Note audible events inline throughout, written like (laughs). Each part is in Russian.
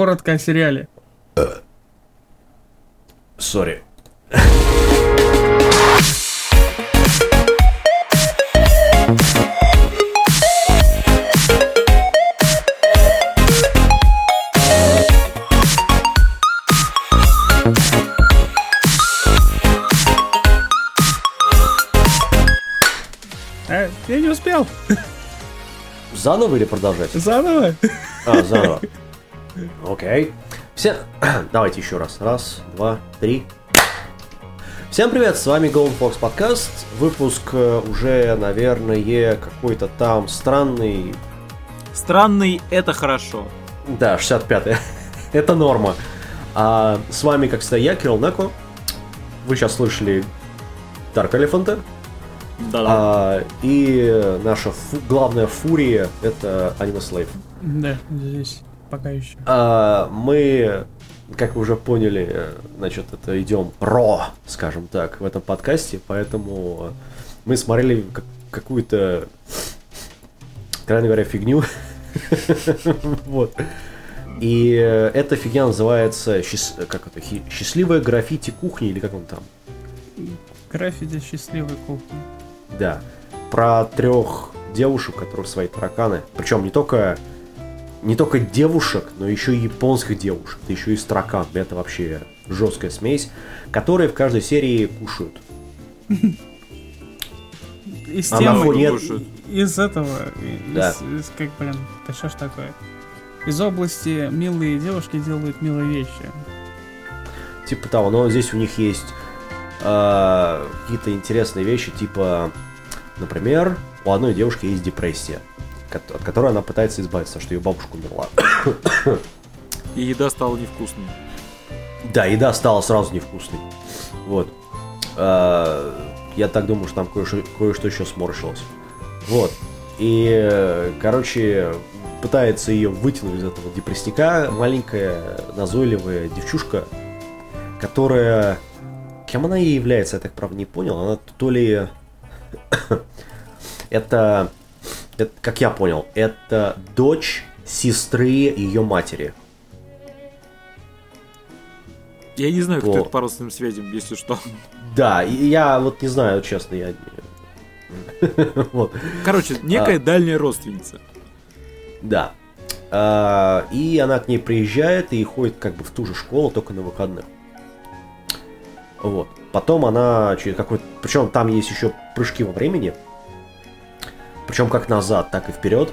коротко о сериале. Сори. А, я не успел. Заново или продолжать? Заново? А, заново. Окей. Все... (clears throat) Давайте еще раз. Раз, два, три. Всем привет, с вами Golden Fox подкаст. Выпуск э, уже, наверное, какой-то там странный. Странный — это хорошо. Да, 65-й. (laughs) Это норма. А с вами, как всегда, я, Кирилл Неко. Вы сейчас слышали Dark Elephant. Да-да. А, и наша фу- главная фурия это Anima Slave. Да, здесь пока еще. А, мы, как вы уже поняли, э, значит, это идем ро, скажем так, в этом подкасте, поэтому мы смотрели как- какую-то, крайне говоря, фигню. (laughs) Вот. И э, эта фигня называется как это, счастливая граффити кухни или как он там? Граффити счастливой кухни. Да. Про трех девушек, у которых свои тараканы. Причем не только не только девушек, но еще и японских девушек. Это еще и с тараканами. Это вообще жесткая смесь, которые в каждой серии кушают. Из А темы, Кушают. из этого, из, Да. из- как, блин, да что ж такое? Из области милые девушки делают милые вещи. Типа того, но здесь у них есть э, какие-то интересные вещи, типа, например, у одной девушки есть депрессия, от которой она пытается избавиться, потому что ее бабушка умерла. И еда стала невкусной. Да, еда стала сразу невкусной. Вот. Э, Я так думаю, что там кое-что, кое-что еще сморщилось. Вот. И, короче, пытается ее вытянуть из этого депрессника маленькая назойливая девчушка, которая... Кем она ей является, я так правда не понял. Она то ли... (coughs) это, это, как я понял, это дочь сестры ее матери. Я не знаю, кто это по родственным связям, если что. Да, я вот не знаю, честно, я... (laughs) Вот, Короче, некая А. дальняя родственница. да. А, И она к ней приезжает и ходит как бы в ту же школу, только на выходных. Вот. Потом она через какой-то... Причем там есть еще прыжки во времени. Причем как назад, так и вперед.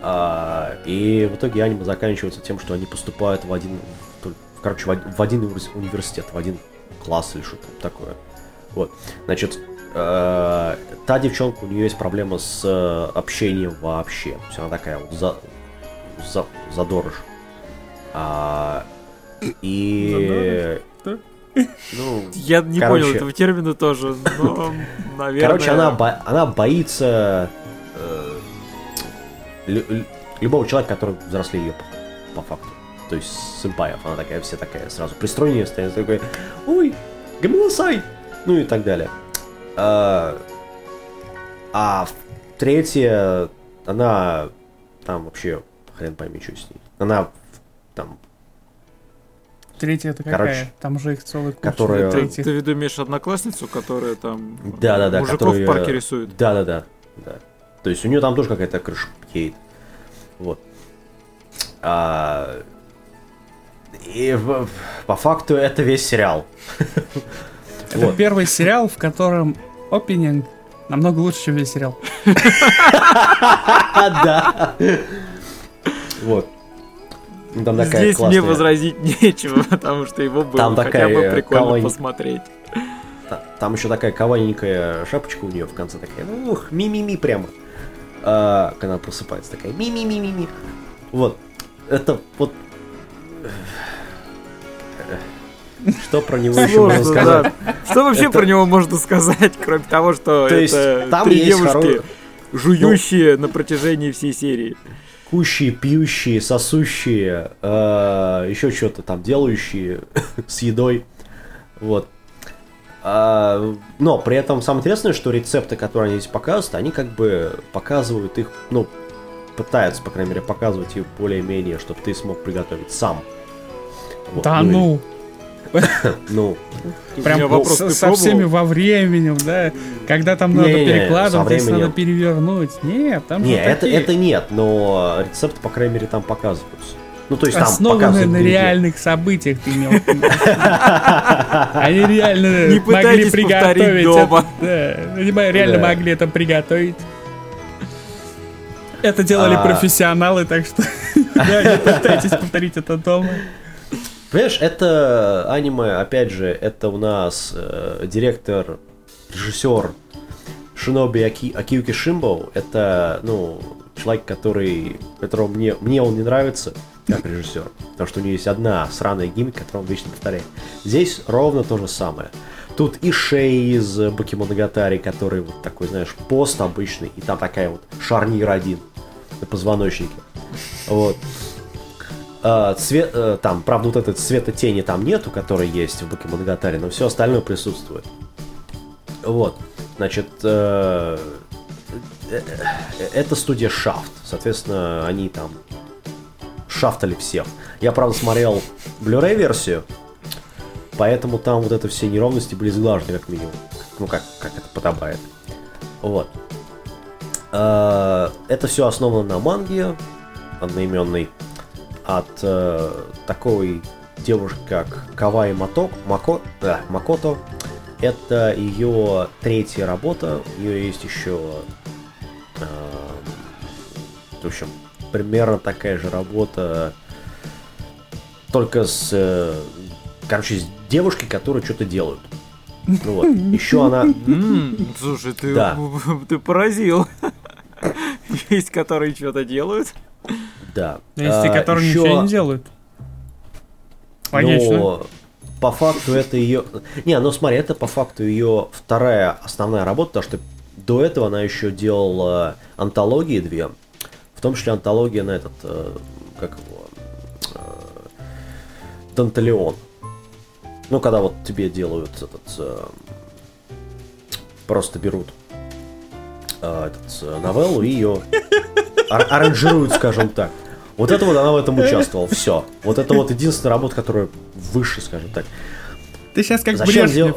А, И в итоге аниме заканчивается тем, что они поступают в один... в- Короче, в один- университет, в один класс или что-то такое. Вот. Значит, э, та девчонка, у нее есть проблема с э, общением вообще. То она такая вот за, за, задорож. А, и... Что? Ну, Я не Короче. понял этого термина тоже, но, (laughs) наверное... короче, она, бо- она боится э, лю- лю- любого человека, который взрослее ее по, по факту. То есть сэмпаев. Она такая, все такая сразу пристроение стоит, такой, ой, гамилосай! Ну и так далее. А, а третья, она там вообще хрен пойми, что с ней. Она там, Третья это какая? Короче, Там же их целый куча. которая- Ты, ты в виду имеешь одноклассницу, которая там Да-да-да, мужиков которые- в парке рисует? Да-да-да. Да. То есть у нее там тоже какая-то крыша едет. Вот. А, И по факту это весь сериал. Это Вот. первый сериал, в котором опенинг намного лучше, чем весь сериал. (laughs) Да. Вот. Ну, Там такая Здесь классная- мне возразить (laughs) нечего, потому что его было Там хотя такая, бы э, прикольно кавань- посмотреть. Та- Там еще такая каваненькая шапочка у нее в конце такая, ну, ух, ми-ми-ми прямо. А, когда она просыпается, такая ми-ми-ми-ми-ми. Вот. Это вот... Что про него еще можно сказать? да. Что вообще Это- про него можно сказать, кроме того, что То есть это там три девушки, хоро- жующие на протяжении всей серии. Кущие, пьющие, сосущие, еще что-то там делающие (laughs) с едой. Вот. А, но при этом самое интересное, что рецепты, которые они здесь показывают, они как бы показывают их, ну, пытаются, по крайней мере, показывать ее более-менее, чтобы ты смог приготовить сам. Вот, Да и- ну, (laughs) Ну, прям вопрос, со, всеми во временем, да, когда там надо перекладывать, если надо перевернуть. Нет, там не, же это, такие это нет, но рецепты, по крайней мере, там показываются. Ну, то есть там основанные показывают на реальных событиях ты имел. (laughs) Они реально могли приготовить они реально могли это приготовить. Это делали А. профессионалы, так что (laughs) да, не пытайтесь повторить это дома. Понимаешь, это аниме, опять же, это у нас э, директор, режиссер Шиноби Аки, Акиюки Шимбо. Это, ну, человек, который, которого мне, мне он не нравится, как режиссер. Потому что у него есть одна сраная гиммик, которую он вечно повторяет. Здесь ровно то же самое. Тут и Шей из Бакимоногатари, который вот такой, знаешь, пост обычный, и там такая вот шарнир один на позвоночнике. Вот. А, цвет, э, там, правда, вот этот цвета тени там нету, который есть в Бакимоногатаре, но все остальное присутствует. Вот. Значит, э, э, э, это студия Shaft. Соответственно, они там шафтали всех. Я, правда, смотрел Blu-ray версию, поэтому там вот это все неровности были сглажены, как минимум. Ну, как, как это подобает. Вот. Э, Это все основано на манге одноименной от э, такой девушки, как Кавай Мато, Мако, да, Макото. Это ее третья работа. У нее есть еще, э, в общем, примерно такая же работа, только с, э, короче, с девушкой, которые что-то делают. Ну вот. (laughs) Еще она, Слушай, ты, Да. (laughs) ты поразил. (laughs) Есть, которые что-то делают. Да. Есть те, А, которые еще- ничего не делают. Логично. Но по факту это ее... Не, ну смотри, это по факту ее вторая основная работа, потому что до этого она еще делала антологии две, в том числе антология на этот, э, как его, э, Данталеон. Ну, когда вот тебе делают этот, э, просто берут э, этот, э, новеллу и ее ар- аранжируют, скажем так. Вот это вот она в этом участвовала. Все. Вот это вот единственная работа, которая выше, скажем так. Ты сейчас как Зачем Брежнев.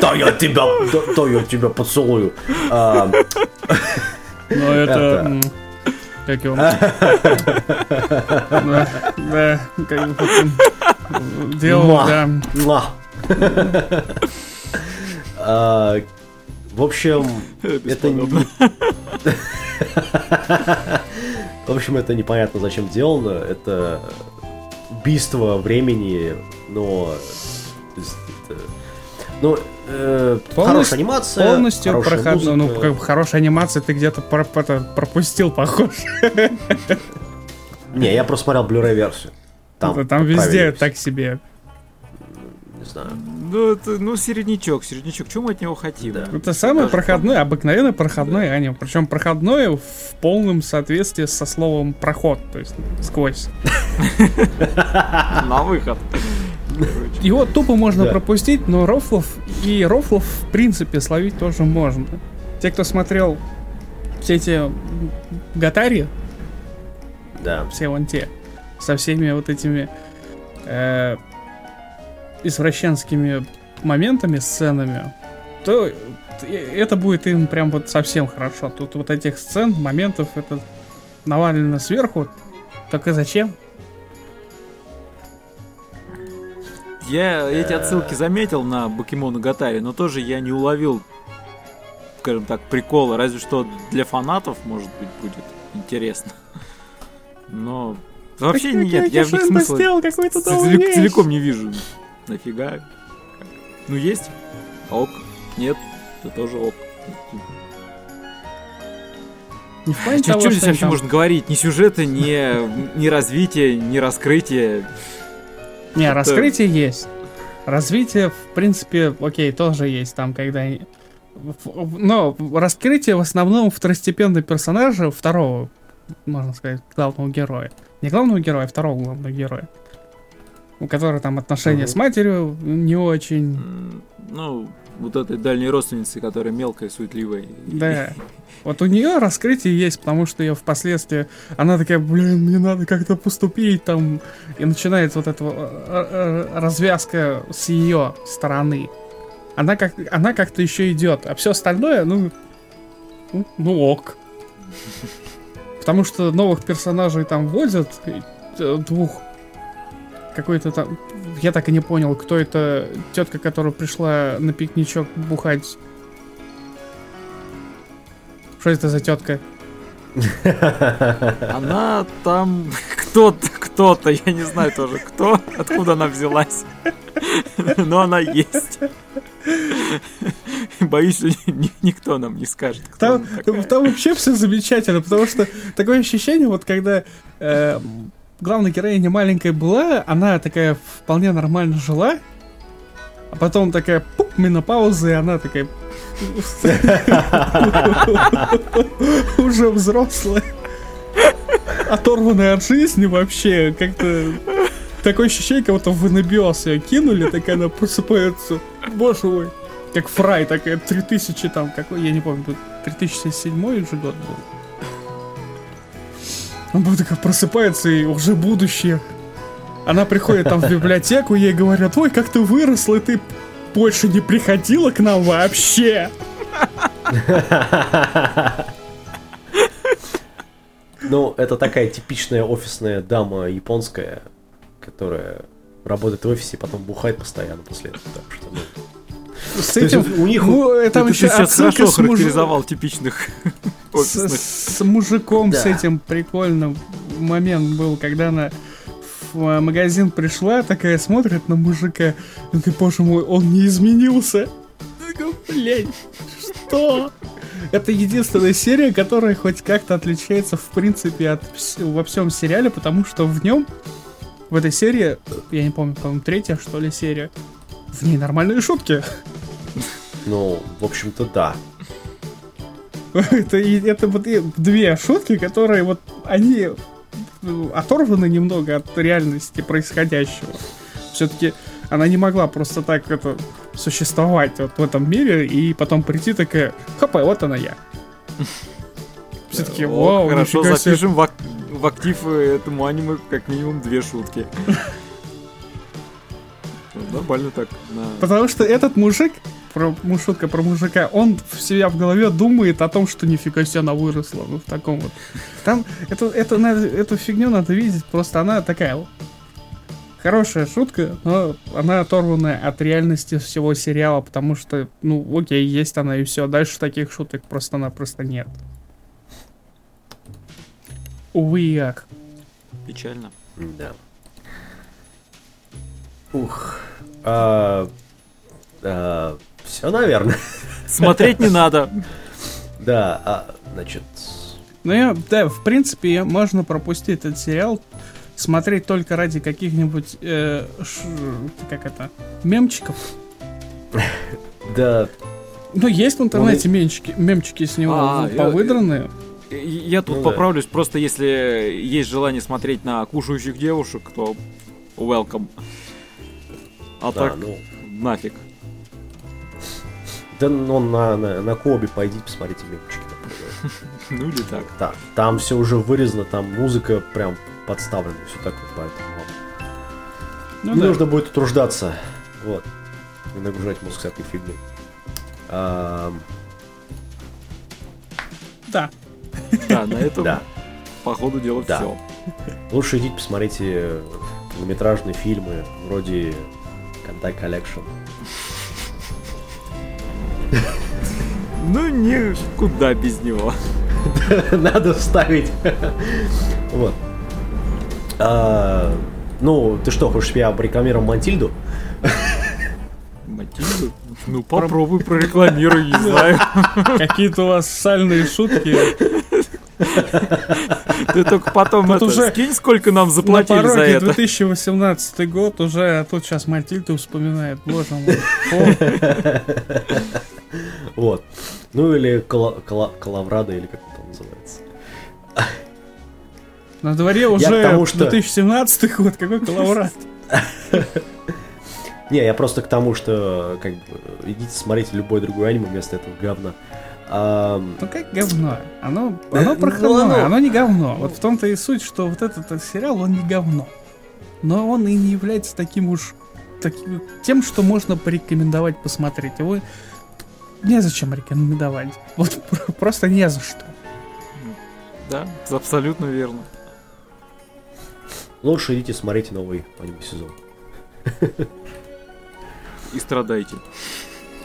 Да я тебя, да, да я тебя поцелую. А, Ну, это... Как его? (laughs) Да, да, он делал, да. А, В общем, это. В общем, это непонятно зачем сделано. Это убийство времени, но... Ну, э, Полностью- хорошая анимация, Полностью хорошая проходной, ну, как бы хорошая анимация, ты где-то про- это пропустил, похож. Не, я просто смотрел Blu-ray версию. Там, Там, там везде так себе. Не знаю. Ну, это, ну, середнячок, середнячок. Чего мы от него хотим? Да. Это самое Даже проходное, обыкновенное проходное аниме. Причем проходное в полном соответствии со словом проход, то есть сквозь. На выход. Его тупо можно Да. пропустить, но рофлов и рофлов в принципе словить тоже можно. Те, кто смотрел все эти гатари, Да. все вон те, со всеми вот этими э, извращенскими моментами, сценами, то это будет им прям вот совсем хорошо. Тут вот этих сцен, моментов, это навалено сверху. Так и зачем? Я эти отсылки заметил на Бакимону Гатари, но тоже я не уловил, скажем так, прикола. Разве что для фанатов, может быть, будет интересно. Но вообще нет, я в них смысла сделал какой-то целик- целиком не вижу. Нафига? Ну есть? Ок. Нет, это тоже ок. Не в плане того, здесь что они вообще там- можно говорить? Ни сюжета, ни, ни развития, ни раскрытия. Не, раскрытие есть. Развитие, в принципе, окей, тоже есть там, когда... Но раскрытие в основном второстепенного персонажа, второго, можно сказать, главного героя. Не главного героя, а второго главного героя. У которой там отношения с матерью не очень. Ну, вот этой дальней родственницы, которая мелкая, суетливая. Да. Вот у нее раскрытие есть, потому что ее впоследствии она такая, блин, мне надо как-то поступить там, и начинается вот эта вот, э, э, развязка с ее стороны. Она как, она как-то еще идет, а все остальное, ну, ну, ну ок. (laughs) Потому что новых персонажей там вводят, э, двух какой-то там, я так и не понял, кто это тетка, которая пришла на пикничок бухать. Что это за тетка? (laughs) Она там (laughs) кто-то, кто-то, я не знаю тоже кто, откуда она взялась. (laughs) Но она есть. Боюсь, никто нам не скажет, Там, там вообще все замечательно, потому что такое ощущение, вот когда э, главная героиня маленькая была, она такая вполне нормально жила, а потом такая пуп, менопауза, и она такая (laughs) уже взрослая, оторванная от жизни вообще, как-то такое ощущение, как будто в анабиоз ее кинули, такая она просыпается, боже мой, как Фрай, такая 3000 там, какой, я не помню, тут 3007 же год был. Он был такая просыпается и уже будущее. Она приходит там в библиотеку, ей говорят, ой, как ты выросла, и ты больше не приходила к нам вообще. Ну, это такая типичная офисная дама японская, которая работает в офисе, потом бухает постоянно после этого. Так что, ну, С То есть этим, у них- ну, там Это еще ты сейчас хорошо с, муж- характеризовал типичных с, мужиком, с этим прикольным момент был, когда она в э, магазин пришла, такая смотрит на мужика, и такая, боже мой, он не изменился. Я такая, блядь, что? Это единственная серия, которая хоть как-то отличается, в принципе, от во всем сериале, потому что в нем, в этой серии, я не помню, по-моему, третья, что ли, серия, в ней нормальные шутки. ну, в общем-то, да. (laughs) Это, это вот две шутки, которые вот они ну, оторваны немного от реальности происходящего. Все-таки она не могла просто так это существовать вот в этом мире и потом прийти такая, хопа, вот она я. (laughs) Все-таки, вау, Хорошо, нифига себе». запишем в, в актив э, этому аниме как минимум две шутки. (laughs) Нормально так. на- Потому что этот мужик, про, ну, шутка про мужика, он в себя в голове думает о том, что нифига себе она выросла. Ну, в таком вот. Там, это, это, надо- эту фигню надо видеть, просто она такая хорошая шутка, но она оторванная от реальности всего сериала, потому что, ну, окей, есть она и все. Дальше таких шуток просто-напросто нет. Увы и ах. Печально. Да. Ух. А, все, наверное. Смотреть не надо. Да, а, значит, Ну, я, да, в принципе, можно пропустить этот сериал, смотреть только ради каких-нибудь, э, ш- как это, мемчиков. да, Ну, есть в интернете мемчики, мемчики с него А, я- повыдранные. Я тут Ну да. поправлюсь, просто если есть желание смотреть на кушающих девушек, то welcome. А да, так ну, нафиг. Да, ну, на, на, на Коби пойди, посмотрите мемчики. например. Ну или так. Да, там все уже вырезано, там музыка прям подставлена, все такое, поэтому вам Ну, не да. нужно будет утруждаться, вот, и нагружать мозг всякой фигней. Ам, Да. Да, на этом, да, по ходу дела, Да. все. лучше идите посмотрите полнометражные фильмы вроде Кантай Collection. Ну, никуда без него. (laughs) Надо вставить. (laughs) Вот. А, Ну, ты что, хочешь, я рекламировал Мантильду? Матильду? (laughs) Ну, попробуй прорекламируй, не знаю. Какие-то у вас сальные шутки. Ты только потом Тут это, уже скинь, сколько нам На заплатили за пороге это. 2018 год уже, а тут сейчас Матильда вспоминает. Боже мой. Вот. Ну или Кала- Кала- Калаврада, или как это называется. На дворе уже к тому, что- 2017 год, какой коловрат. Не, я просто к тому, что как бы идите смотрите любой другой аниме вместо этого говна. Ам, Ну как говно? Оно, оно ну, проходное, оно- оно не говно. Вот в том-то и суть, что вот этот, э, сериал, он не говно. Но он и не является таким уж таким, тем, что можно порекомендовать посмотреть. Его незачем рекомендовать. Вот про- просто не за что. Да, абсолютно верно. Лучше идите смотрите новый аниме сезон. И страдайте.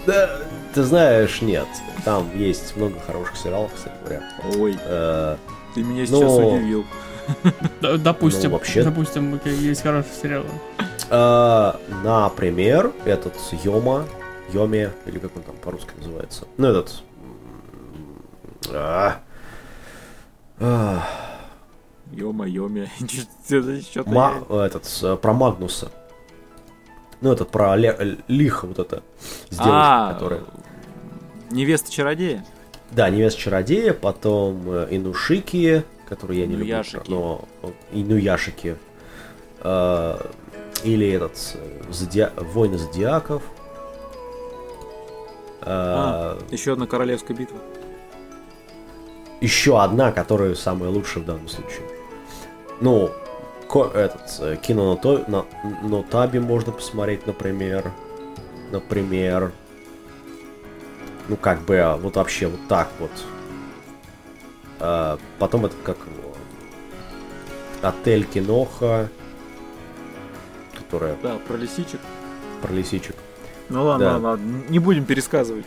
Да, ты знаешь, нет. Там есть много хороших сериалов, кстати говоря. Ой, Э, ты меня сейчас Но- удивил. Допустим, Ну, вообще- допустим, есть хороший сериал. э, Например, этот Йома, Йоме, или как он там по-русски называется. Ну, этот... а, а, Ё-моё, (laughs) что-то Ма- этот, э, про Магнуса. Ну, этот, про Ле- Лиха, вот это, с девушкой, А, которая... невеста чародея. Да, невеста чародея, потом э, Инушики, который я не люблю, но Инуяшики. Э, или этот э, Зодиа... Войны Зодиаков. Э, А. Еще одна королевская битва. Еще одна, которая самая лучшая в данном случае. Ну, ко- этот, э, кино на, то, на, на Таби можно посмотреть, например. Например. Ну, как бы, а, вот вообще вот так вот. А, потом это как? Отель Киноха. Которая Да, про лисичек. про лисичек. Ну ладно, Да. ладно, ладно, не будем пересказывать.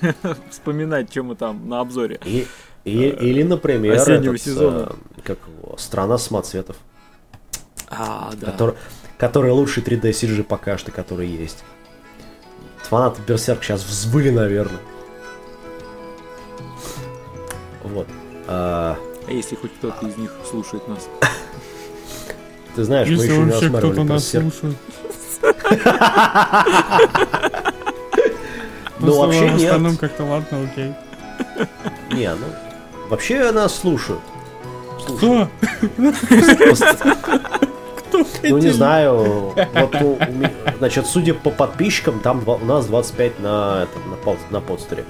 (laughs) Вспоминать, что мы там на обзоре. И, и- или, например, осеннего этот, сезона. э, как его? Страна самоцветов. А, да. который, который лучший 3D CG пока что, который есть. Фанаты Берсерк сейчас взвыли, наверное. Вот. А, А если хоть кто-то из них слушает нас? ты знаешь, мы Если еще не вообще кто-то рассматривали нас слушает. Ну, вообще в нет. остальном как-то ладно, окей. Не, ну, вообще нас слушают. Слушают. (laughs) Кто? Ну, не знаю. Вот, значит, судя по подписчикам, там у нас 25 на, этом, на, на подстере.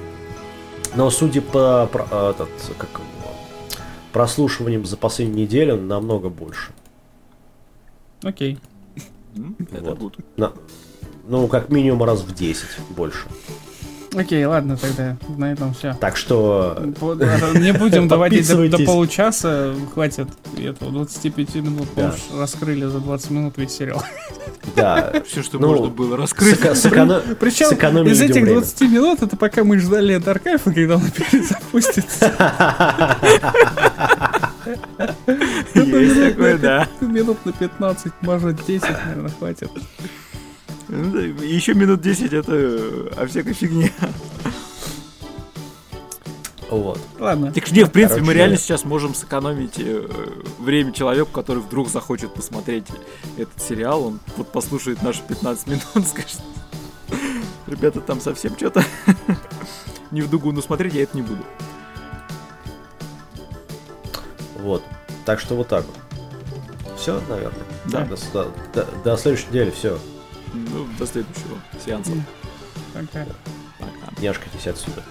Но судя по про- этот, как прослушиваниям за последнюю неделю, намного больше. Окей. М, Это Вот. будет. На- ну, как минимум раз в 10 больше. Окей, ладно, тогда на этом все. Так что... Не будем (laughs) доводить до, до получаса, хватит этого 25 минут, Да. уж раскрыли за 20 минут весь сериал. Да. (laughs) Все, что Ну, можно было раскрыть. сэко- сэконо- Причем из этих время. 20 минут это пока мы ждали от аркайфа, когда он (laughs) перезапустится. Есть такое, да. Минут на 15, может 10, наверное, хватит. Ну Еще минут 10 это о всякой фигне. Вот. Ладно. Так не, в принципе, мы реально сейчас можем сэкономить э, время человеку, который вдруг захочет посмотреть этот сериал. Он вот послушает наши 15 минут, (laughs) скажет, ребята, там совсем что-то (laughs) не в дугу, но смотреть я это не буду. Вот. Так что вот так вот. Все, наверное. Да. До, до- до- до следующей недели все. Ну, до следующего сеанса. Пока. Пока. Не отсюда.